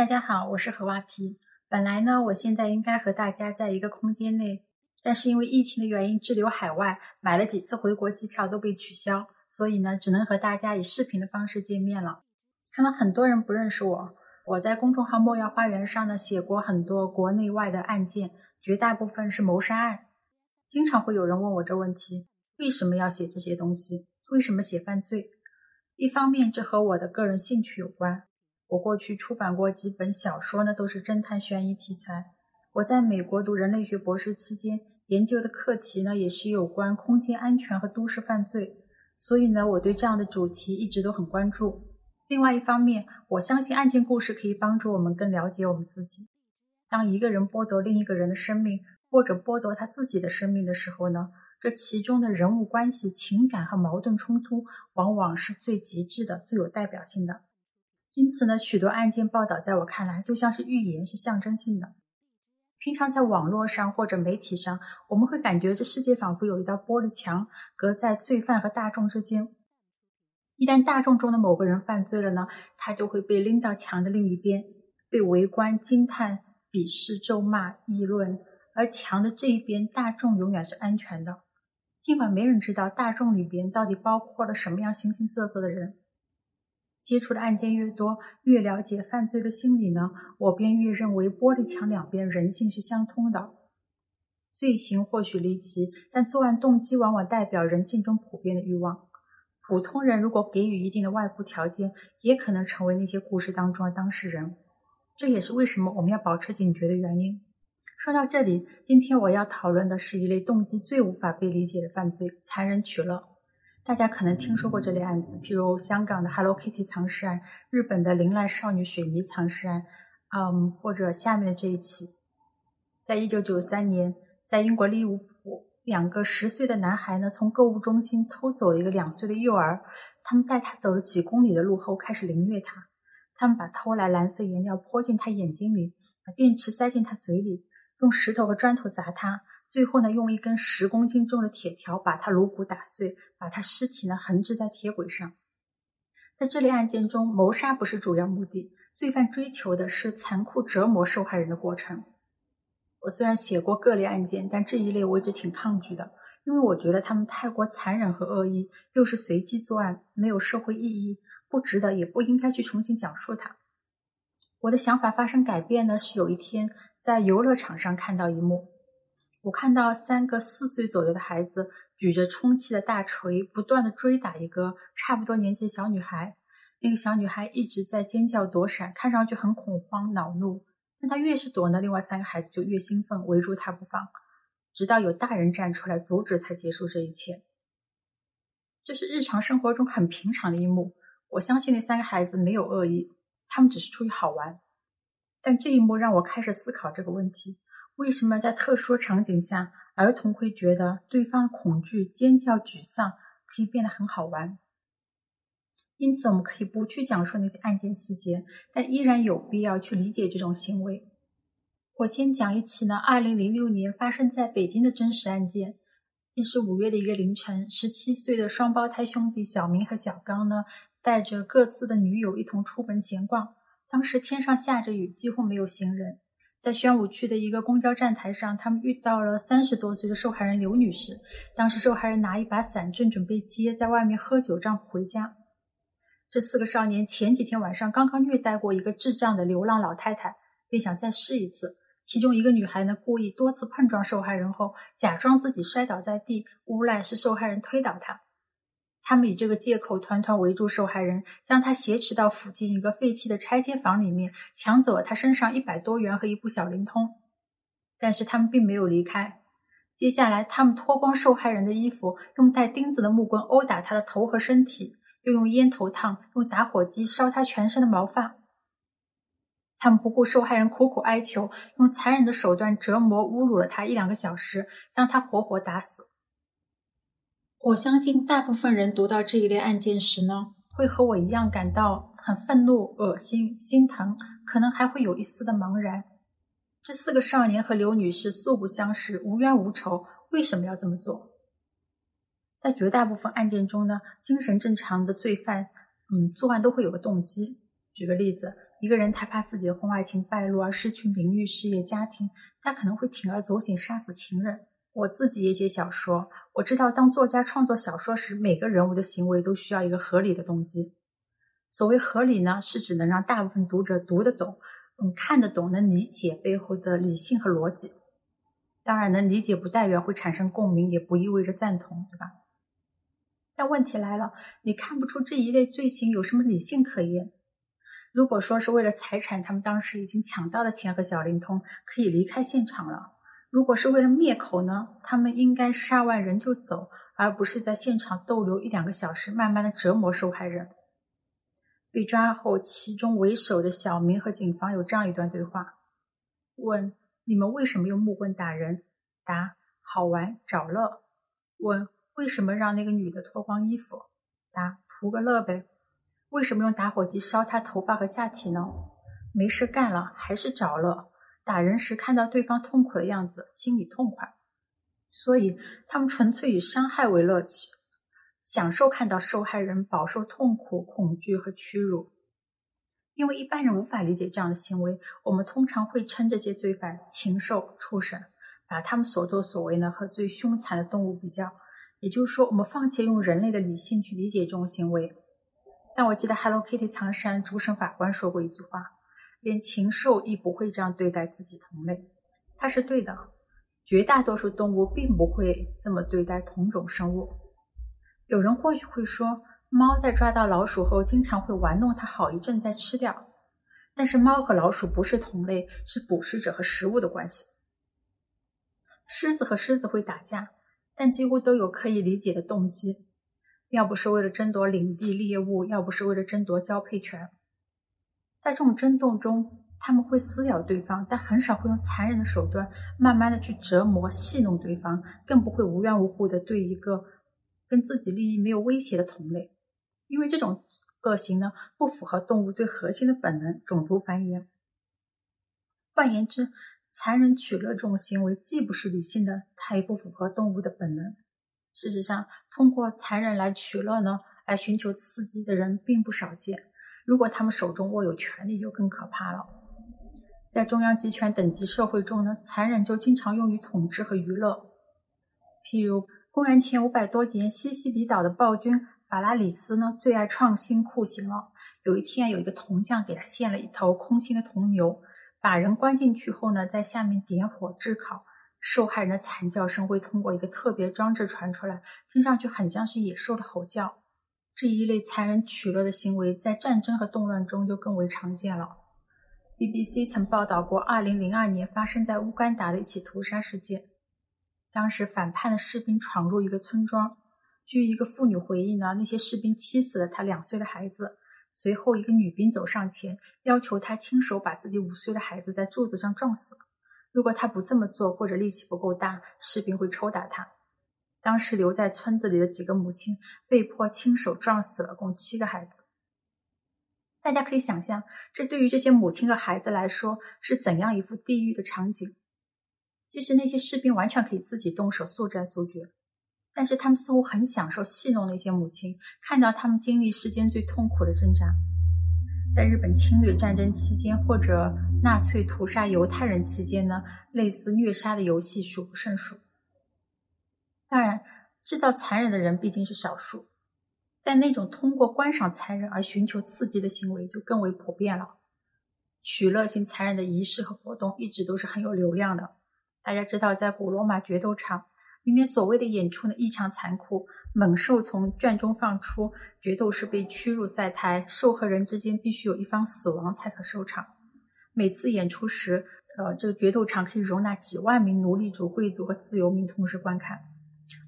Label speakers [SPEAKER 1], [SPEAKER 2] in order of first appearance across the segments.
[SPEAKER 1] 大家好，我是何蛙皮。本来呢，我现在应该和大家在一个空间内，但是因为疫情的原因滞留海外，买了几次回国机票都被取消，所以呢，只能和大家以视频的方式见面了。看到很多人不认识我，我在公众号“莫要花园”上呢写过很多国内外的案件，绝大部分是谋杀案。经常会有人问我这问题：为什么要写这些东西？为什么写犯罪？一方面，这和我的个人兴趣有关。我过去出版过几本小说呢，都是侦探悬疑题材。我在美国读人类学博士期间，研究的课题呢也是有关空间安全和都市犯罪，所以呢，我对这样的主题一直都很关注。另外一方面，我相信案件故事可以帮助我们更了解我们自己。当一个人剥夺另一个人的生命，或者剥夺他自己的生命的时候呢，这其中的人物关系、情感和矛盾冲突，往往是最极致的、最有代表性的。因此呢，许多案件报道在我看来就像是预言，是象征性的。平常在网络上或者媒体上，我们会感觉这世界仿佛有一道玻璃墙隔在罪犯和大众之间。一旦大众中的某个人犯罪了呢，他就会被拎到墙的另一边，被围观、惊叹、鄙视、咒骂、议论。而墙的这一边，大众永远是安全的。尽管没人知道大众里边到底包括了什么样形形色色的人。接触的案件越多，越了解犯罪的心理呢，我便越认为玻璃墙两边人性是相通的。罪行或许离奇，但作案动机往往代表人性中普遍的欲望。普通人如果给予一定的外部条件，也可能成为那些故事当中的当事人。这也是为什么我们要保持警觉的原因。说到这里，今天我要讨论的是一类动机最无法被理解的犯罪——残忍取乐。大家可能听说过这类案子，譬如香港的 Hello Kitty 藏尸案、日本的铃兰少女水泥藏尸案，嗯，或者下面的这一起，在一九九三年，在英国利物浦，两个十岁的男孩呢，从购物中心偷走了一个两岁的幼儿，他们带他走了几公里的路后，开始凌虐他，他们把偷来蓝色颜料泼进他眼睛里，把电池塞进他嘴里，用石头和砖头砸他。最后呢，用一根十公斤重的铁条把他颅骨打碎，把他尸体呢横置在铁轨上。在这类案件中，谋杀不是主要目的，罪犯追求的是残酷折磨受害人的过程。我虽然写过各类案件，但这一类我一直挺抗拒的，因为我觉得他们太过残忍和恶意，又是随机作案，没有社会意义，不值得，也不应该去重新讲述它。我的想法发生改变呢，是有一天在游乐场上看到一幕。我看到三个四岁左右的孩子举着充气的大锤，不断的追打一个差不多年纪的小女孩。那个小女孩一直在尖叫躲闪，看上去很恐慌恼怒。但她越是躲呢，另外三个孩子就越兴奋，围住她不放，直到有大人站出来阻止，才结束这一切。这是日常生活中很平常的一幕。我相信那三个孩子没有恶意，他们只是出于好玩。但这一幕让我开始思考这个问题。为什么在特殊场景下，儿童会觉得对方恐惧、尖叫、沮丧可以变得很好玩？因此，我们可以不去讲述那些案件细节，但依然有必要去理解这种行为。我先讲一起呢，二零零六年发生在北京的真实案件。那是五月的一个凌晨，十七岁的双胞胎兄弟小明和小刚呢，带着各自的女友一同出门闲逛。当时天上下着雨，几乎没有行人。在宣武区的一个公交站台上，他们遇到了三十多岁的受害人刘女士。当时受害人拿一把伞，正准备接在外面喝酒丈夫回家。这四个少年前几天晚上刚刚虐待过一个智障的流浪老太太，便想再试一次。其中一个女孩呢，故意多次碰撞受害人后，假装自己摔倒在地，诬赖是受害人推倒她。他们以这个借口团团围住受害人，将她挟持到附近一个废弃的拆迁房里面，抢走了她身上一百多元和一部小灵通。但是他们并没有离开。接下来，他们脱光受害人的衣服，用带钉子的木棍殴打他的头和身体，又用烟头烫、用打火机烧他全身的毛发。他们不顾受害人苦苦哀求，用残忍的手段折磨、侮辱了他一两个小时，将他活活打死。我相信大部分人读到这一类案件时呢，会和我一样感到很愤怒、恶心、心疼，可能还会有一丝的茫然。这四个少年和刘女士素不相识、无冤无仇，为什么要这么做？在绝大部分案件中呢，精神正常的罪犯，嗯，作案都会有个动机。举个例子，一个人他怕自己的婚外情败露而失去名誉、事业、家庭，他可能会铤而走险杀死情人。我自己也写小说，我知道当作家创作小说时，每个人物的行为都需要一个合理的动机。所谓合理呢，是指能让大部分读者读得懂，嗯，看得懂，能理解背后的理性和逻辑。当然，能理解不代表会产生共鸣，也不意味着赞同，对吧？但问题来了，你看不出这一类罪行有什么理性可言。如果说是为了财产，他们当时已经抢到了钱和小灵通，可以离开现场了。如果是为了灭口呢？他们应该杀完人就走，而不是在现场逗留一两个小时，慢慢的折磨受害人。被抓后，其中为首的小明和警方有这样一段对话：问你们为什么用木棍打人？答好玩找乐。问为什么让那个女的脱光衣服？答图个乐呗。为什么用打火机烧她头发和下体呢？没事干了，还是找乐。打人时看到对方痛苦的样子，心里痛快，所以他们纯粹以伤害为乐趣，享受看到受害人饱受痛苦、恐惧和屈辱。因为一般人无法理解这样的行为，我们通常会称这些罪犯禽兽、畜生，把他们所作所为呢和最凶残的动物比较。也就是说，我们放弃用人类的理性去理解这种行为。但我记得 Hello Kitty 藏山主审法官说过一句话：“连禽兽亦不会这样对待自己同类。”他是对的，绝大多数动物并不会这么对待同种生物。有人或许会说，猫在抓到老鼠后，经常会玩弄它好一阵再吃掉。但是猫和老鼠不是同类，是捕食者和食物的关系。狮子和狮子会打架，但几乎都有可以理解的动机。要不是为了争夺领地猎物，要不是为了争夺交配权，在这种争斗中，他们会撕咬对方，但很少会用残忍的手段慢慢的去折磨、戏弄对方，更不会无缘无故的对一个跟自己利益没有威胁的同类，因为这种恶行呢，不符合动物最核心的本能——种族繁衍。换言之，残忍取乐这种行为既不是理性的，它也不符合动物的本能。事实上，通过残忍来取乐呢，来寻求刺激的人并不少见。如果他们手中握有权力，就更可怕了。在中央集权等级社会中呢，残忍就经常用于统治和娱乐。譬如，公元前五百多年，西西里岛的暴君法拉里斯呢，最爱创新酷刑了。有一天，有一个铜匠给他献了一头空心的铜牛，把人关进去后呢，在下面点火炙烤。受害人的惨叫声会通过一个特别装置传出来，听上去很像是野兽的吼叫。这一类残忍取乐的行为在战争和动乱中就更为常见了。BBC 曾报道过2002年发生在乌干达的一起屠杀事件。当时反叛的士兵闯入一个村庄，据一个妇女回忆呢，那些士兵踢死了她两岁的孩子。随后，一个女兵走上前，要求她亲手把自己五岁的孩子在柱子上撞死。如果她不这么做，或者力气不够大，士兵会抽打她。当时留在村子里的几个母亲被迫亲手撞死了共七个孩子。大家可以想象，这对于这些母亲和孩子来说是怎样一幅地狱的场景。即使那些士兵完全可以自己动手速战速决，但是他们似乎很享受戏弄那些母亲，看到他们经历世间最痛苦的挣扎。在日本侵略战争期间，或者纳粹屠杀犹太人期间呢，类似虐杀的游戏数不胜数。当然，制造残忍的人毕竟是少数，但那种通过观赏残忍而寻求刺激的行为就更为普遍了。取乐性残忍的仪式和活动一直都是很有流量的。大家知道，在古罗马决斗场。里面所谓的演出呢异常残酷，猛兽从圈中放出，决斗士被驱入赛台，兽和人之间必须有一方死亡才可收场。每次演出时，呃，这个决斗场可以容纳几万名奴隶主、贵族和自由民同时观看。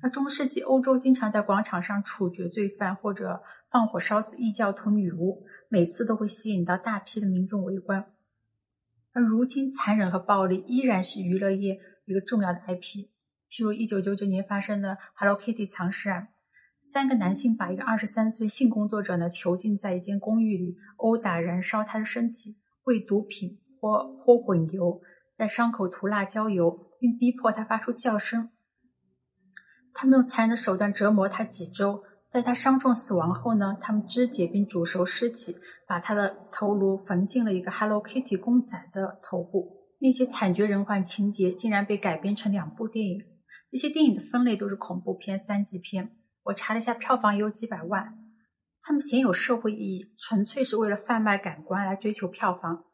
[SPEAKER 1] 而中世纪欧洲经常在广场上处决罪犯或者放火烧死异教徒女巫，每次都会吸引到大批的民众围观。而如今，残忍和暴力依然是娱乐业一个重要的 IP。譬如一九九九年发生的 Hello Kitty 藏尸案，三个男性把一个二十三岁性工作者呢囚禁在一间公寓里，殴打、燃烧他的身体，喂毒品泼泼滚油，在伤口涂辣椒油，并逼迫他发出叫声。他们用残忍的手段折磨他几周，在他伤重死亡后呢，他们肢解并煮熟尸体，把他的头颅缝进了一个 Hello Kitty 公仔的头部。那些惨绝人寰情节竟然被改编成两部电影。这些电影的分类都是恐怖片、三级片。我查了一下，票房也有几百万。他们鲜有社会意义，纯粹是为了贩卖感官来追求票房。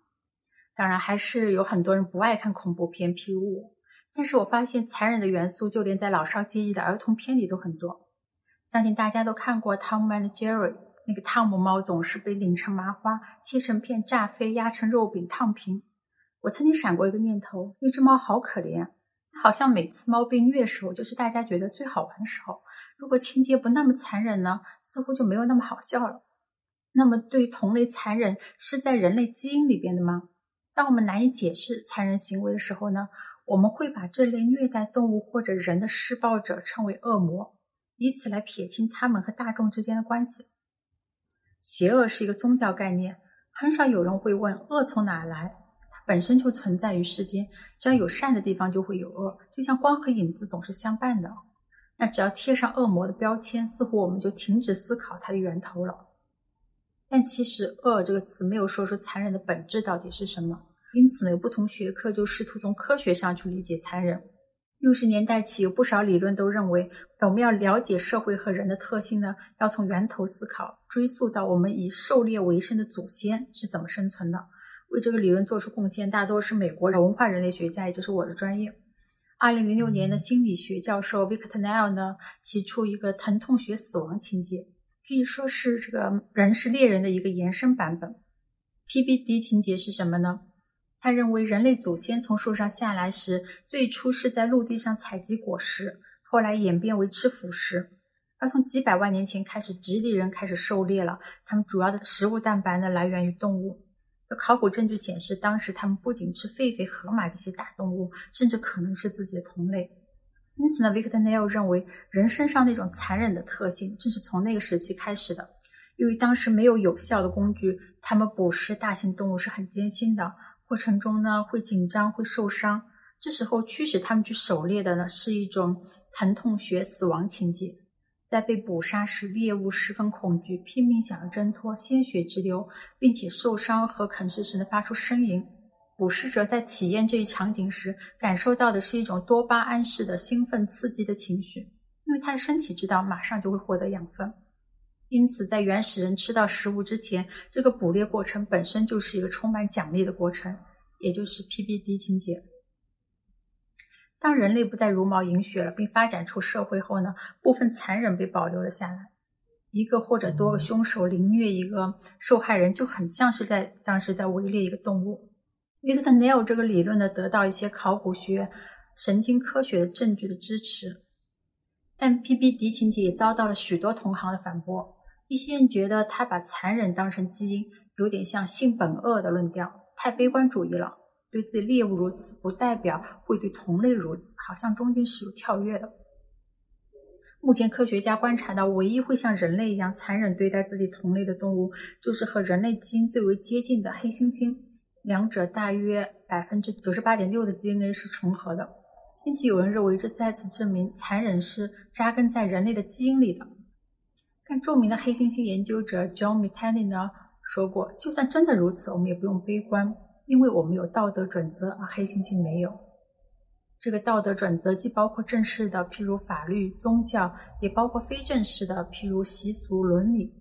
[SPEAKER 1] 当然，还是有很多人不爱看恐怖片，譬如我。但是我发现残忍的元素，就连在老少皆宜的儿童片里都很多。相信大家都看过《Tom and Jerry》，那个汤姆猫总是被拧成麻花、切成片、炸飞、压成肉饼、烫平。我曾经闪过一个念头：那只猫好可怜，好像每次猫被虐的时候，就是大家觉得最好玩的时候。如果情节不那么残忍呢，似乎就没有那么好笑了。那么，对同类残忍是在人类基因里边的吗？当我们难以解释残忍行为的时候呢，我们会把这类虐待动物或者人的施暴者称为恶魔。以此来撇清他们和大众之间的关系。邪恶是一个宗教概念，很少有人会问恶从哪来，它本身就存在于世间。只要有善的地方，就会有恶，就像光和影子总是相伴的。那只要贴上恶魔的标签，似乎我们就停止思考它的源头了。但其实“恶”这个词没有说出残忍的本质到底是什么，因此呢，有不同学科就试图从科学上去理解残忍。六十年代起，有不少理论都认为，我们要了解社会和人的特性呢，要从源头思考，追溯到我们以狩猎为生的祖先是怎么生存的。为这个理论做出贡献，大多是美国的文化人类学家，也就是我的专业。二零零六年的心理学教授 Victor Nell 呢，提出一个疼痛学死亡情节，可以说是这个人是猎人的一个延伸版本。PBD 情节是什么呢？他认为，人类祖先从树上下来时，最初是在陆地上采集果实，后来演变为吃腐食。而从几百万年前开始，直立人开始狩猎了。他们主要的食物蛋白呢，来源于动物。考古证据显示，当时他们不仅吃狒狒、河马这些大动物，甚至可能是自己的同类。因此呢，Victor Nell 认为，人身上那种残忍的特性，正是从那个时期开始的。由于当时没有有效的工具，他们捕食大型动物是很艰辛的。过程中呢，会紧张，会受伤。这时候驱使他们去狩猎的呢，是一种疼痛学死亡情节。在被捕杀时，猎物十分恐惧，拼命想要挣脱，鲜血直流，并且受伤和啃食时呢发出呻吟。捕食者在体验这一场景时，感受到的是一种多巴胺式的兴奋刺激的情绪，因为他的身体知道马上就会获得养分。因此，在原始人吃到食物之前，这个捕猎过程本身就是一个充满奖励的过程，也就是 PBD 情节。当人类不再茹毛饮血了，并发展出社会后呢，部分残忍被保留了下来。一个或者多个凶手凌虐一个受害人，就很像是在当时在围猎一个动物。Victor Neil 这个理论呢，得到一些考古学、神经科学的证据的支持，但 PBD 情节也遭到了许多同行的反驳。一些人觉得他把残忍当成基因，有点像性本恶的论调，太悲观主义了。对自己猎物如此，不代表会对同类如此，好像中间是有跳跃的。目前科学家观察到，唯一会像人类一样残忍对待自己同类的动物，就是和人类基因最为接近的黑猩猩，两者大约百分之九十八点六的 DNA 是重合的。因此，有人认为这再次证明残忍是扎根在人类的基因里的。但著名的黑猩猩研究者 John Mitani 呢说过，就算真的如此，我们也不用悲观，因为我们有道德准则，而黑猩猩没有。这个道德准则既包括正式的，譬如法律、宗教，也包括非正式的，譬如习俗、伦理。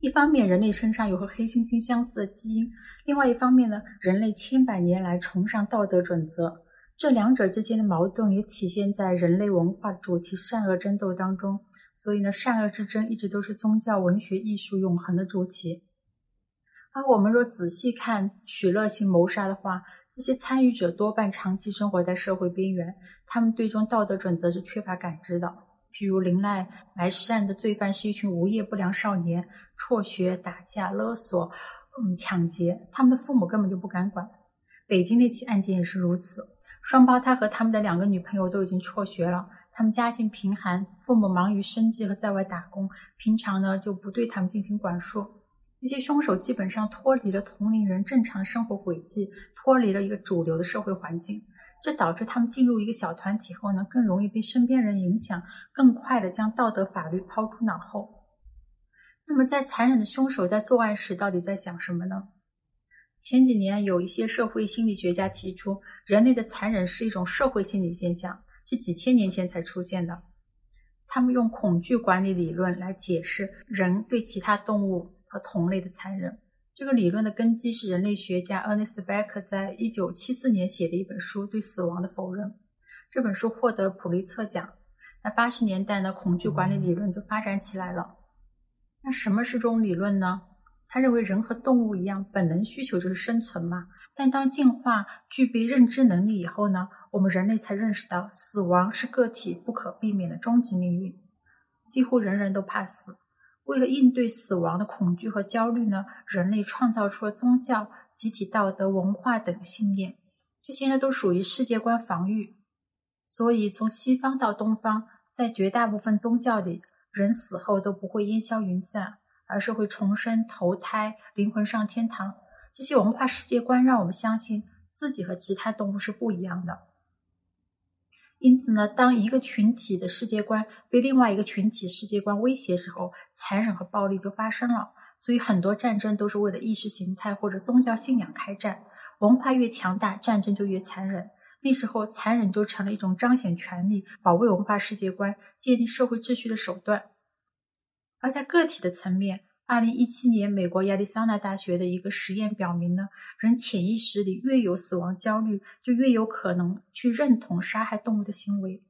[SPEAKER 1] 一方面，人类身上有和黑猩猩相似的基因；另外一方面呢，人类千百年来崇尚道德准则，这两者之间的矛盾也体现在人类文化主题善恶争斗当中。所以呢，善恶之争一直都是宗教、文学、艺术永恒的主题。而我们若仔细看取乐性谋杀的话，这些参与者多半长期生活在社会边缘，他们对中道德准则是缺乏感知的。譬如林奈埋尸案的罪犯是一群无业不良少年，辍学、打架、勒索、嗯抢劫，他们的父母根本就不敢管。北京那起案件也是如此，双胞胎和他们的两个女朋友都已经辍学了。他们家境贫寒，父母忙于生计和在外打工，平常呢就不对他们进行管束。这些凶手基本上脱离了同龄人正常生活轨迹，脱离了一个主流的社会环境，这导致他们进入一个小团体后呢，更容易被身边人影响，更快的将道德法律抛诸脑后。那么，在残忍的凶手在作案时到底在想什么呢？前几年有一些社会心理学家提出，人类的残忍是一种社会心理现象，是几千年前才出现的。他们用恐惧管理理论来解释人对其他动物和同类的残忍。这个理论的根基是人类学家 Ernest Becker 在一九七四年写的一本书《对死亡的否认》。这本书获得普利策奖。那八十年代呢，恐惧管理理论就发展起来了。那什么是这种理论呢？他认为人和动物一样，本能需求就是生存嘛。但当进化具备认知能力以后呢，我们人类才认识到死亡是个体不可避免的终极命运。几乎人人都怕死。为了应对死亡的恐惧和焦虑呢，人类创造出了宗教、集体道德、文化等信念，这些呢都属于世界观防御。所以从西方到东方，在绝大部分宗教里，人死后都不会烟消云散。而是会重生、投胎、灵魂上天堂。这些文化世界观让我们相信自己和其他动物是不一样的。因此呢，当一个群体的世界观被另外一个群体世界观威胁时候，残忍和暴力就发生了。所以很多战争都是为了意识形态或者宗教信仰开战。文化越强大，战争就越残忍。那时候，残忍就成了一种彰显权力、保卫文化世界观、建立社会秩序的手段。而在个体的层面，二零一七年美国亚利桑那大学的一个实验表明呢，人潜意识里越有死亡焦虑，就越有可能去认同杀害动物的行为。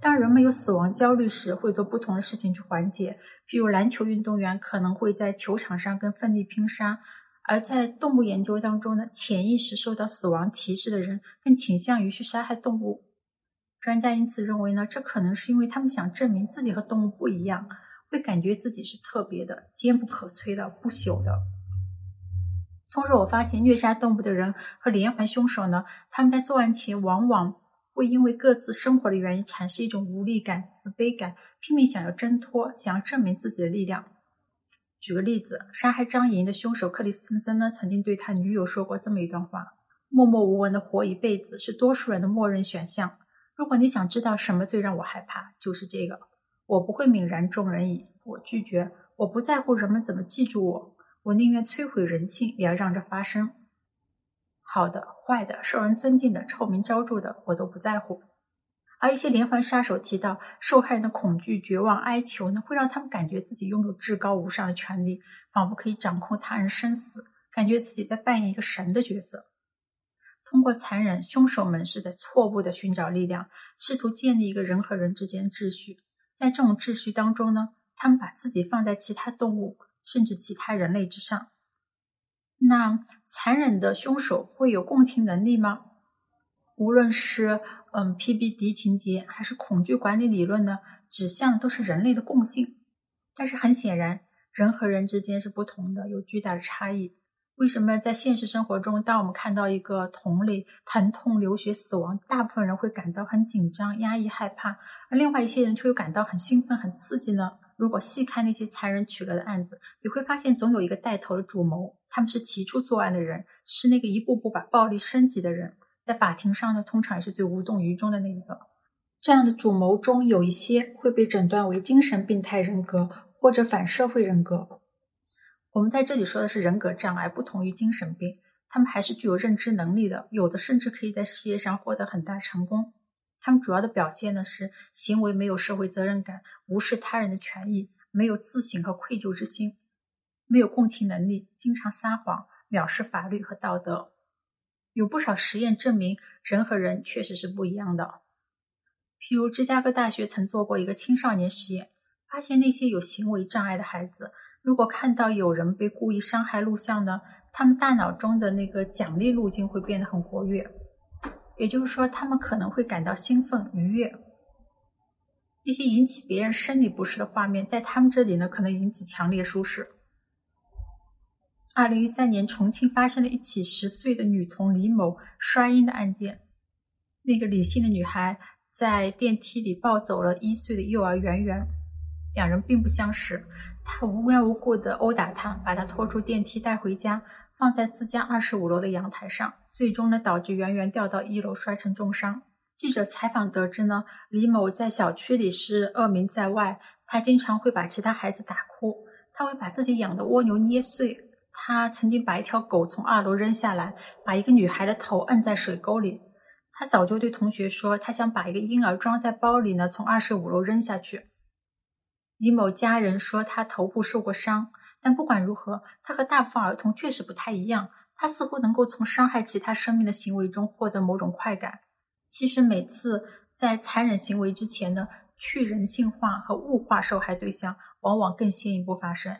[SPEAKER 1] 当人们有死亡焦虑时，会做不同的事情去缓解，譬如篮球运动员可能会在球场上跟奋力拼杀；而在动物研究当中呢，潜意识受到死亡提示的人更倾向于去杀害动物。专家因此认为呢，这可能是因为他们想证明自己和动物不一样。会感觉自己是特别的、坚不可摧的、不朽的。同时，我发现虐杀动物的人和连环凶手呢，他们在作案前往往会因为各自生活的原因产生一种无力感、自卑感，拼命想要挣脱，想要证明自己的力量。举个例子，杀害张莹的凶手克里斯滕森呢，曾经对他女友说过这么一段话：“默默无闻的活一辈子是多数人的默认选项。如果你想知道什么最让我害怕，就是这个。”我不会泯然众人矣。我拒绝，我不在乎人们怎么记住我。我宁愿摧毁人性，也要让这发生。好的、坏的、受人尊敬的、臭名昭著的，我都不在乎。而一些连环杀手提到，受害人的恐惧、绝望、哀求呢，会让他们感觉自己拥有至高无上的权利，仿佛可以掌控他人生死，感觉自己在扮演一个神的角色。通过残忍，凶手们是在错误的寻找力量，试图建立一个人和人之间秩序。在这种秩序当中呢，他们把自己放在其他动物甚至其他人类之上。那残忍的凶手会有共情能力吗？无论是嗯 PBD 情节还是恐惧管理理论呢，指向都是人类的共性。但是很显然，人和人之间是不同的，有巨大的差异。为什么在现实生活中，当我们看到一个同类疼痛、流血、死亡，大部分人会感到很紧张、压抑、害怕，而另外一些人却又感到很兴奋、很刺激呢？如果细看那些残忍取乐的案子，你会发现总有一个带头的主谋，他们是提出作案的人，是那个一步步把暴力升级的人。在法庭上呢，通常也是最无动于衷的那一个。这样的主谋中有一些会被诊断为精神病态人格或者反社会人格。我们在这里说的是人格障碍，不同于精神病，他们还是具有认知能力的，有的甚至可以在事业上获得很大成功。他们主要的表现呢是行为没有社会责任感，无视他人的权益，没有自省和愧疚之心，没有共情能力，经常撒谎，藐视法律和道德。有不少实验证明，人和人确实是不一样的。譬如芝加哥大学曾做过一个青少年实验，发现那些有行为障碍的孩子。如果看到有人被故意伤害录像呢，他们大脑中的那个奖励路径会变得很活跃，也就是说，他们可能会感到兴奋愉悦。一些引起别人生理不适的画面，在他们这里呢，可能引起强烈舒适。二零一三年，重庆发生了一起十岁的女童李某摔婴的案件，那个李姓的女孩在电梯里抱走了一岁的幼儿圆圆，两人并不相识。他无缘无故的殴打他，把他拖出电梯带回家，放在自家二十五楼的阳台上，最终呢导致圆圆掉到一楼摔成重伤。记者采访得知呢，李某在小区里是恶名在外，他经常会把其他孩子打哭，他会把自己养的蜗牛捏碎。他曾经把一条狗从二楼扔下来，把一个女孩的头摁在水沟里。他早就对同学说，他想把一个婴儿装在包里呢，从二十五楼扔下去。李某家人说他头部受过伤，但不管如何，他和大部分儿童确实不太一样。他似乎能够从伤害其他生命的行为中获得某种快感。其实每次在残忍行为之前呢，去人性化和物化受害对象，往往更先一步发生。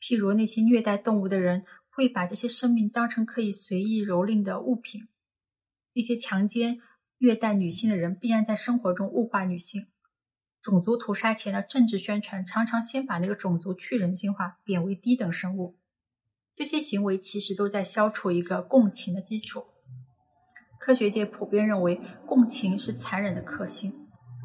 [SPEAKER 1] 譬如那些虐待动物的人，会把这些生命当成可以随意蹂躏的物品。一些强奸、虐待女性的人，必然在生活中物化女性。种族屠杀前的政治宣传，常常先把那个种族去人性化，贬为低等生物。这些行为其实都在消除一个共情的基础。科学界普遍认为，共情是残忍的克星。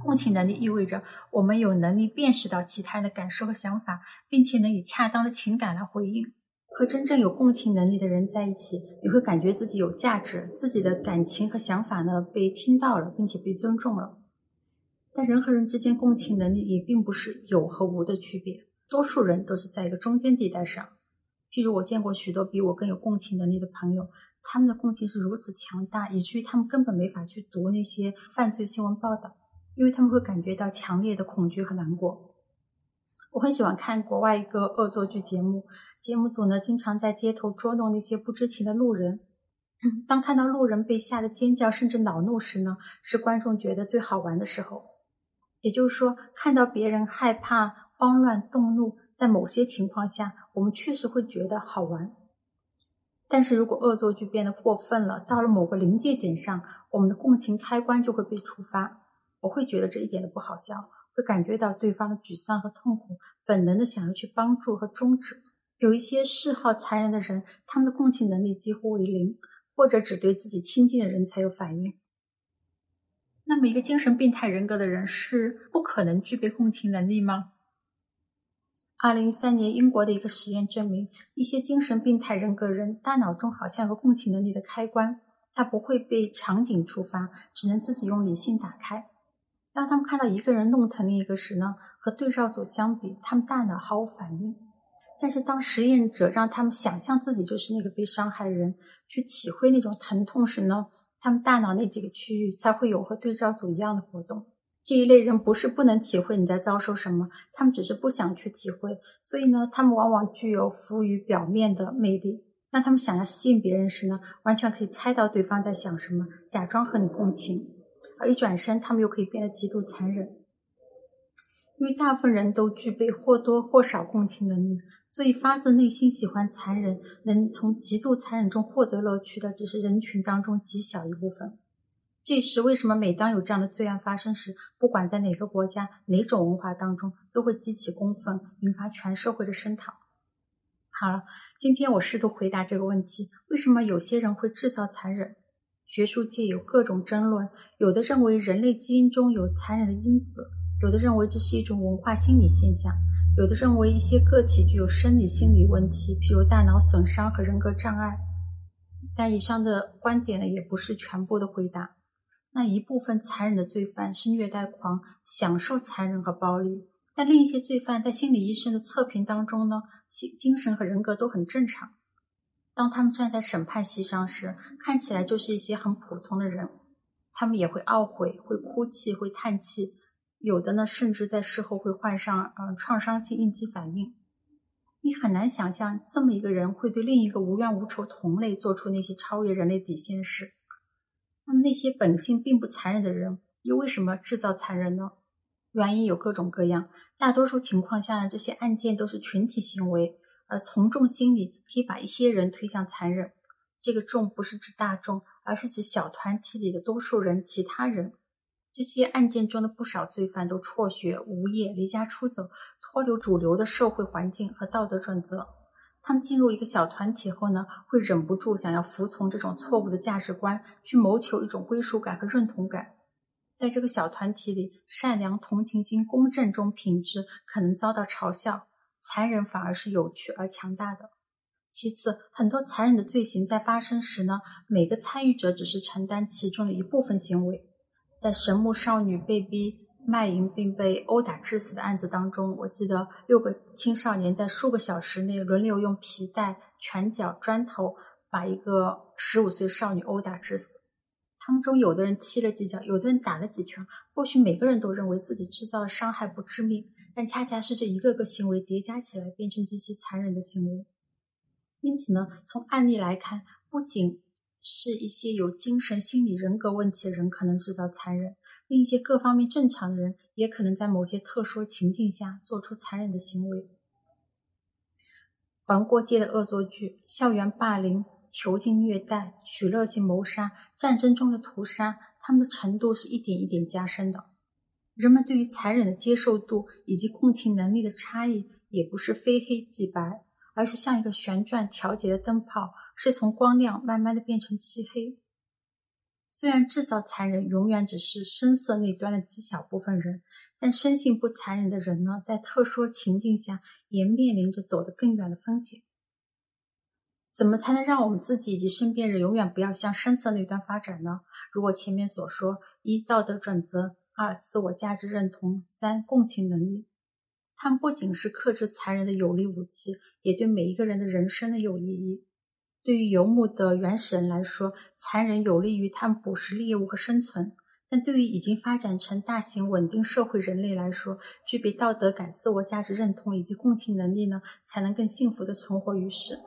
[SPEAKER 1] 共情能力意味着我们有能力辨识到其他人的感受和想法，并且能以恰当的情感来回应。和真正有共情能力的人在一起，你会感觉自己有价值，自己的感情和想法呢被听到了，并且被尊重了。但人和人之间共情能力也并不是有和无的区别，多数人都是在一个中间地带上。譬如我见过许多比我更有共情能力的朋友，他们的共情是如此强大，以至于他们根本没法去读那些犯罪新闻报道，因为他们会感觉到强烈的恐惧和难过。我很喜欢看国外一个恶作剧节目。节目组呢，经常在街头捉弄那些不知情的路人。当看到路人被吓得尖叫，甚至恼怒时呢，是观众觉得最好玩的时候。也就是说，看到别人害怕、慌乱、动怒，在某些情况下，我们确实会觉得好玩。但是如果恶作剧变得过分了，到了某个临界点上，我们的共情开关就会被触发。我会觉得这一点都不好笑，会感觉到对方的沮丧和痛苦，本能的想要去帮助和终止。有一些嗜好残忍的人，他们的共情能力几乎为零，或者只对自己亲近的人才有反应。那么，一个精神病态人格的人是不可能具备共情能力吗？二零一三年，英国的一个实验证明，一些精神病态人格人大脑中好像有个共情能力的开关，它不会被场景触发，只能自己用理性打开。当他们看到一个人弄疼另一个时呢，和对照组相比，他们大脑毫无反应。但是，当实验者让他们想象自己就是那个被伤害的人，去体会那种疼痛时呢，他们大脑那几个区域才会有和对照组一样的活动。这一类人不是不能体会你在遭受什么，他们只是不想去体会。所以呢，他们往往具有浮于表面的魅力。当他们想要吸引别人时呢，完全可以猜到对方在想什么，假装和你共情，而一转身，他们又可以变得极度残忍。因为大部分人都具备或多或少共情能力。所以，发自内心喜欢残忍，能从极度残忍中获得乐趣的，只是人群当中极小一部分。这是为什么？每当有这样的罪案发生时，不管在哪个国家、哪种文化当中，都会激起公愤，引发全社会的声讨。好了，今天我试图回答这个问题：为什么有些人会制造残忍？学术界有各种争论，有的认为人类基因中有残忍的因子，有的认为这是一种文化心理现象。有的认为一些个体具有生理心理问题，譬如大脑损伤和人格障碍，但以上的观点呢，也不是全部的回答。那一部分残忍的罪犯是虐待狂，享受残忍和暴力；但另一些罪犯在心理医生的测评当中呢，心精神和人格都很正常。当他们站在审判席上时，看起来就是一些很普通的人，他们也会懊悔，会哭泣，会叹气。有的呢，甚至在事后会患上呃创伤性应激反应。你很难想象这么一个人会对另一个无冤无仇同类做出那些超越人类底线的事。那么那些本性并不残忍的人，又为什么制造残忍呢？原因有各种各样。大多数情况下呢，这些案件都是群体行为，而从众心理可以把一些人推向残忍。这个众不是指大众，而是指小团体里的多数人，其他人。这些案件中的不少罪犯都辍学、无业、离家出走，脱离主流的社会环境和道德准则。他们进入一个小团体后呢，会忍不住想要服从这种错误的价值观，去谋求一种归属感和认同感。在这个小团体里，善良、同情心、公正中品质可能遭到嘲笑，残忍反而是有趣而强大的。其次，很多残忍的罪行在发生时呢，每个参与者只是承担其中的一部分行为。在神木少女被逼卖淫并被殴打致死的案子当中，我记得六个青少年在数个小时内轮流用皮带、拳脚、砖头把一个十五岁少女殴打致死。他们中有的人踢了几脚，有的人打了几拳。或许每个人都认为自己制造的伤害不致命，但恰恰是这一个个行为叠加起来，变成极其残忍的行为。因此呢，从案例来看，不仅是一些有精神心理人格问题的人可能制造残忍。另一些各方面正常的人，也可能在某些特殊情境下做出残忍的行为。玩过界的恶作剧、校园霸凌、囚禁虐待、取乐性谋杀、战争中的屠杀，他们的程度是一点一点加深的。人们对于残忍的接受度以及共情能力的差异，也不是非黑即白，而是像一个旋转调节的灯泡，是从光亮慢慢的变成漆黑。虽然制造残忍永远只是声色那端的极小部分人，但生性不残忍的人呢，在特殊情境下也面临着走得更远的风险。怎么才能让我们自己以及身边人永远不要向声色那端发展呢？如果前面所说：一、道德准则；二、自我价值认同；三、共情能力。它们不仅是克制残忍的有力武器，也对每一个人的人生的有意义。对于游牧的原始人来说，残忍有利于他们捕食猎物和生存；但对于已经发展成大型稳定社会人类来说，具备道德感、自我价值认同以及共情能力呢，才能更幸福的存活于世。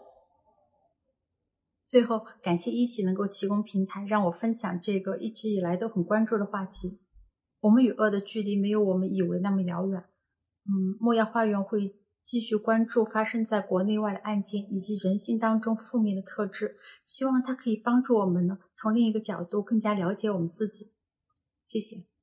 [SPEAKER 1] 最后，感谢一喜能够提供平台，让我分享这个一直以来都很关注的话题。我们与恶的距离没有我们以为那么遥远。嗯，莫亚花园会。继续关注发生在国内外的案件以及人性当中负面的特质，希望它可以帮助我们呢，从另一个角度更加了解我们自己。谢谢。